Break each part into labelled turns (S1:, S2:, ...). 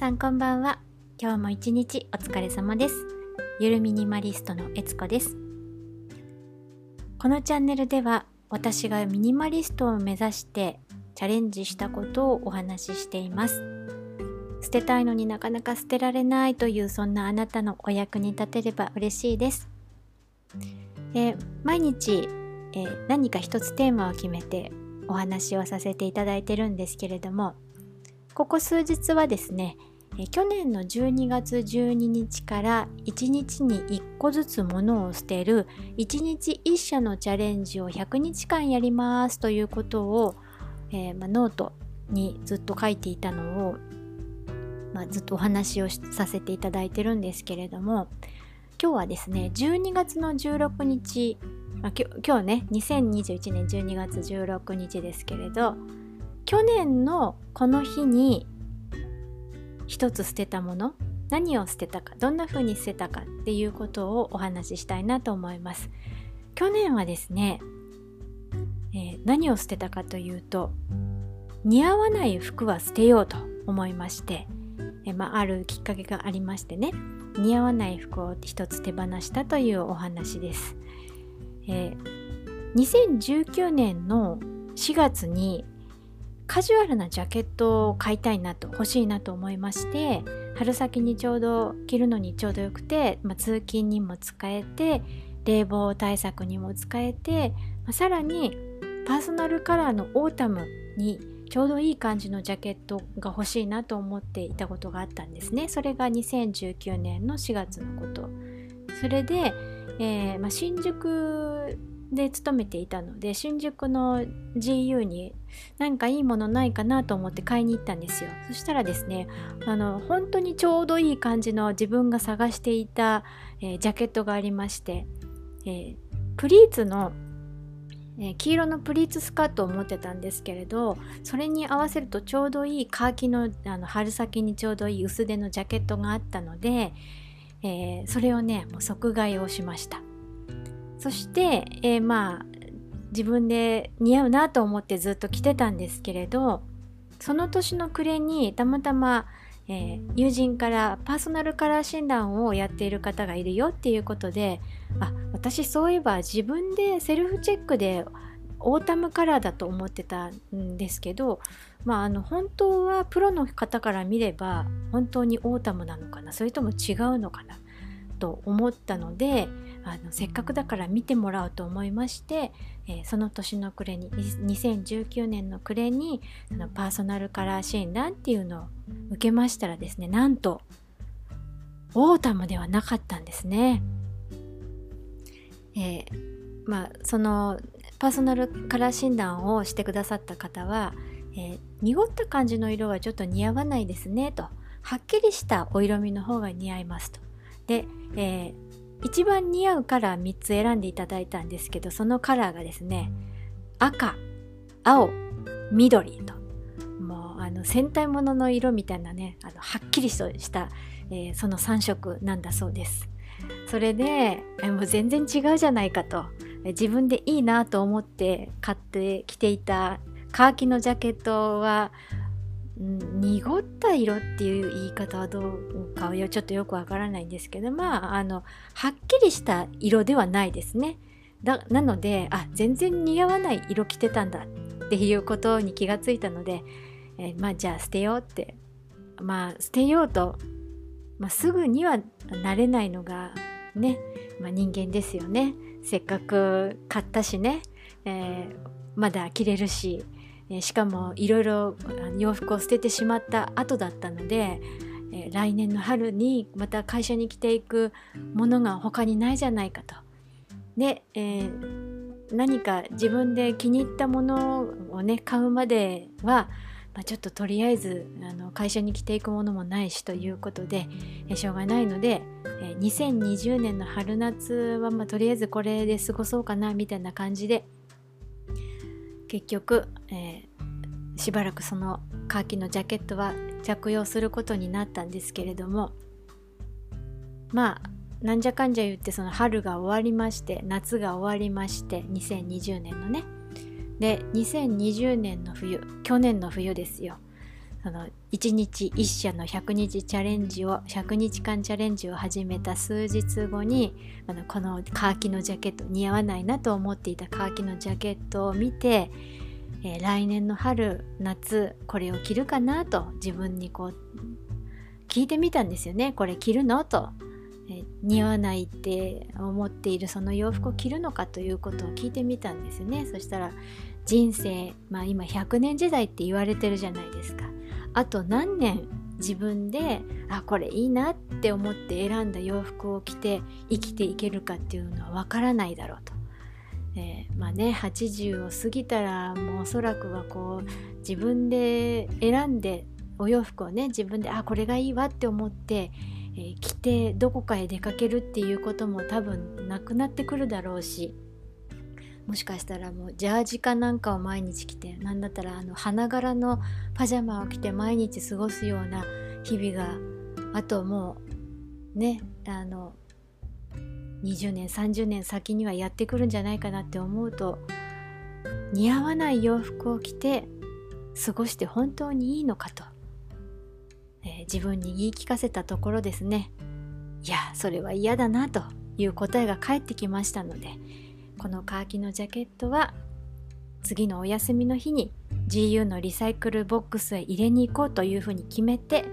S1: さんこんばんは。今日も一日お疲れ様です。ゆるミニマリストのえつこです。このチャンネルでは私がミニマリストを目指してチャレンジしたことをお話ししています。捨てたいのになかなか捨てられないというそんなあなたのお役に立てれば嬉しいです、えー、毎日、えー、何か一つテーマを決めてお話をさせていただいてるんですけれどもここ数日はですね去年の12月12日から1日に1個ずつ物を捨てる1日1社のチャレンジを100日間やりますということを、えー、ま、ノートにずっと書いていたのを、ま、ずっとお話をさせていただいてるんですけれども今日はですね12月の16日、まあ、今日ね2021年12月16日ですけれど去年のこの日に一つ捨てたもの何を捨てたかどんな風に捨てたかっていうことをお話ししたいなと思います。去年はですね、えー、何を捨てたかというと似合わない服は捨てようと思いまして、えー、まあ、あるきっかけがありましてね似合わない服を一つ手放したというお話です、えー、2019年の4月にカジュアルなジャケットを買いたいなと欲しいなと思いまして春先にちょうど着るのにちょうどよくて、まあ、通勤にも使えて冷房対策にも使えて、まあ、さらにパーソナルカラーのオータムにちょうどいい感じのジャケットが欲しいなと思っていたことがあったんですね。それが2019年の4月のこと。それで、えーまあ、新宿で勤めていたので新宿の GU に何かいいものないかなと思って買いに行ったんですよ。そしたらですねあの本当にちょうどいい感じの自分が探していた、えー、ジャケットがありまして、えー、プリーツのえ黄色のプリーツスカートを持ってたんですけれどそれに合わせるとちょうどいいカーキのあの春先にちょうどいい薄手のジャケットがあったので、えー、それをねもう即買いをしました。そして、えー、まあ自分で似合うなと思ってずっと着てたんですけれどその年の暮れにたまたま、えー、友人からパーソナルカラー診断をやっている方がいるよっていうことであ私そういえば自分でセルフチェックでオータムカラーだと思ってたんですけど、まあ、あの本当はプロの方から見れば本当にオータムなのかなそれとも違うのかなと思ったのであのせっかくだから見てもらおうと思いまして、えー、その年の暮れに2019年の暮れにそのパーソナルカラー診断っていうのを受けましたらですねなんとオータムではなかったんですね。えー、まあそのパーソナルカラー診断をしてくださった方は、えー、濁った感じの色はちょっと似合わないですねとはっきりしたお色味の方が似合いますと。で、えー一番似合うカラー3つ選んでいただいたんですけどそのカラーがですね赤青緑と。もうあの戦隊ものの色みたいなねあのはっきりとした、えー、その3色なんだそうです。それでもう全然違うじゃないかと。自分でいいなと思って買って着ていたカーキのジャケットは濁った色っていう言い方はどうかはちょっとよくわからないんですけどまああのはっきりした色ではないですね。だなのであ全然似合わない色着てたんだっていうことに気がついたので、えー、まあじゃあ捨てようって。まあ捨てようと、まあ、すぐにはなれないのがね、まあ、人間ですよね。せっかく買ったしね、えー、まだ着れるし。えしかもいろいろ洋服を捨ててしまった後だったので、え来年の春にまた会社に着ていくものが他にないじゃないかと。で、えー、何か自分で気に入ったものをね買うまでは、まあ、ちょっととりあえずあの会社に着ていくものもないしということで、えしょうがないので、え2020年の春夏は、まあ、とりあえずこれで過ごそうかなみたいな感じで結局、えー、しばらくそのカーキのジャケットは着用することになったんですけれどもまあなんじゃかんじゃ言ってその春が終わりまして夏が終わりまして2020年のね。で2020年の冬去年の冬ですよ。その1日1社の100日チャレンジを100日間チャレンジを始めた数日後にあのこのカーキのジャケット似合わないなと思っていたカーキのジャケットを見て、えー、来年の春夏これを着るかなと自分にこう聞いてみたんですよね。これ着るのと、えー、似合わないって思っているその洋服を着るのかということを聞いてみたんですよね。そしたら人生まあ今100年時代って言われてるじゃないですか。あと何年自分であこれいいなって思って選んだ洋服を着て生きていけるかっていうのはわからないだろうと。えー、まあね80を過ぎたらもうおそらくはこう自分で選んでお洋服をね自分であこれがいいわって思って、えー、着てどこかへ出かけるっていうことも多分なくなってくるだろうしもしかしたらもうジャージかなんかを毎日着てなんだったらあの花柄のパジャマを着て毎日過ごすような日々があともうねあの20年30年先にはやってくるんじゃないかなって思うと似合わない洋服を着て過ごして本当にいいのかと、えー、自分に言い聞かせたところですね。いやそれは嫌だなという答えが返ってきましたのでこのカーキのジャケットは次のお休みの日に GU のリサイクルボックスへ入れに行こうというふうに決めて、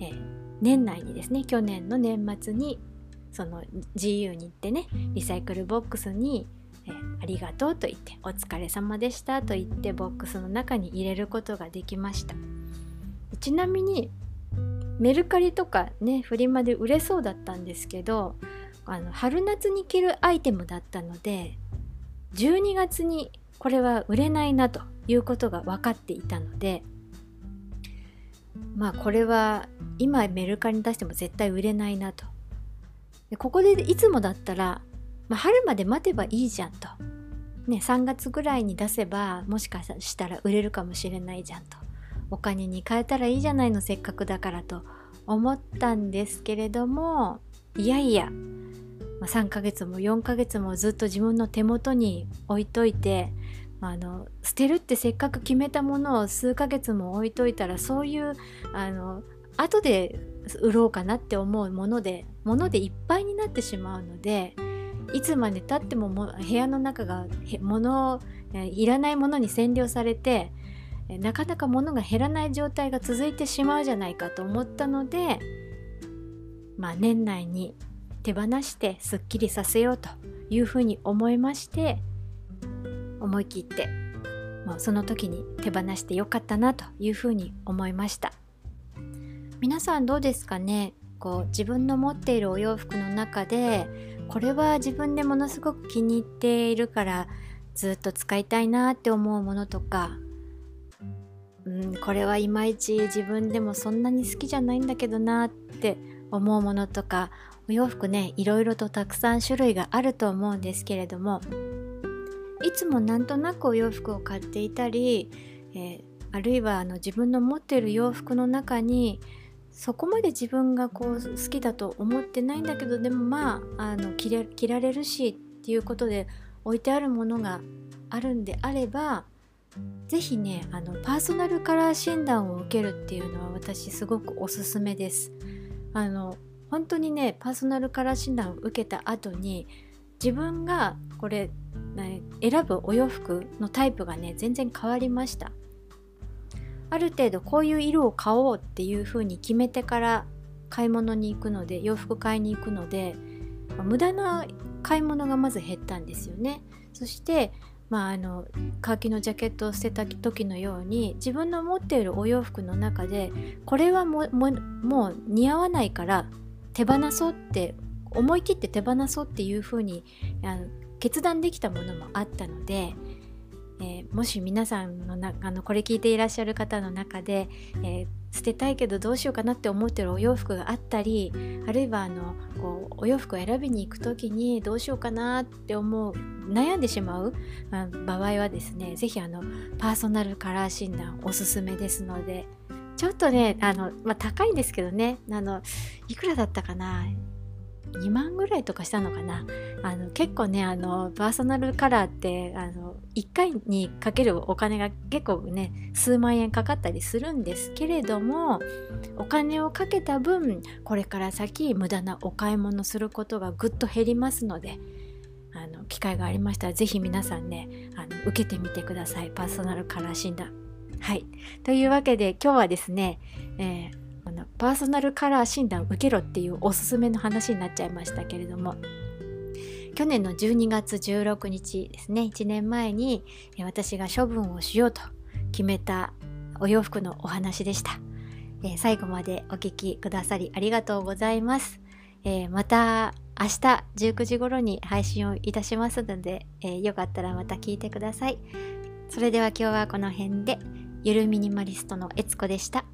S1: えー、年内にですね去年の年末にその GU に行ってねリサイクルボックスに、えー、ありがとうと言ってお疲れ様でしたと言ってボックスの中に入れることができました。ちなみにメルカリとかねフリマで売れそうだったんですけどあの春夏に着るアイテムだったので12月にこれは売れないなということが分かっていたのでまあこれは今メルカリに出しても絶対売れないなと。でここでいつもだったら、まあ、春まで待てばいいじゃんと、ね、3月ぐらいに出せばもしかしたら売れるかもしれないじゃんと。お金に変えたらいいじゃないのせっかくだからと思ったんですけれどもいやいやまあ、3ヶ月も4ヶ月もずっと自分の手元に置いといて、まあ、あの捨てるってせっかく決めたものを数ヶ月も置いといたらそういうあの後で売ろうかなって思うものでものでいっぱいになってしまうのでいつまでたってもも部屋の中が物いらないものに占領されてなかなか物が減らない状態が続いてしまうじゃないかと思ったのでまあ年内に手放してすっきりさせようというふうに思いまして思い切ってもうその時に手放してよかったなというふうに思いました。皆さんどうですかね？こう自分の持っているお洋服の中でこれは自分でものすごく気に入っているからずっと使いたいなって思うものとかうんこれはいまいち自分でもそんなに好きじゃないんだけどなって思うものとかお洋服ねいろいろとたくさん種類があると思うんですけれどもいつもなんとなくお洋服を買っていたり、えー、あるいはあの自分の持っている洋服の中にそこまで自分がこう好きだと思ってないんだけどでもまああの着着られるしっていうことで置いてあるものがあるんであれば是非ねあのパーソナルカラー診断を受けるっていうのは私すごくおすすめです。あの本当にねパーソナルカラー診断を受けた後に自分がこれ、ね、選ぶお洋服のタイプがね全然変わりました。ある程度こういう色を買おうっていう風に決めてから買い物に行くので洋服買いに行くので無駄な買い物がまず減ったんですよね。そしてまあ、あのカーキのジャケットを捨てた時のように自分の持っているお洋服の中でこれはももう似合わないから手放そうって思い切って手放そうっていうふうにあの決断できたものもあったので、えー、もし皆さんのなあのこれ聞いていらっしゃる方の中で、えー、捨てたいけどどうしようかなって思ってるお洋服があったりあるいはあのこうお洋服を選びに行く時にどうしようかなって思う悩んでしまう、場合はですね是非パーソナルカラー診断おすすめですので。ちょっとね、あの、まあ、高いんですけどね、あの、いくらだったかな？2万ぐらいとかしたのかな？あの結構ねあのパーソナルカラーってあの1回にかけるお金が結構ね数万円かかったりするんですけれどもお金をかけた分これから先無駄なお買い物することがぐっと減りますのであの機会がありましたら是非皆さんねあの受けてみてくださいパーソナルカラー診断。はい。というわけで今日はですね、えーパーソナルカラー診断受けろっていうおすすめの話になっちゃいましたけれども。去年の12月16日ですね。1年前に私が処分をしようと決めたお洋服のお話でした、え、最後までお聴きくださりありがとうございます、え、また明日19時頃に配信をいたしますので、えー、よかったらまた聞いてください。それでは今日はこの辺でゆるミニマリストのえつこでした。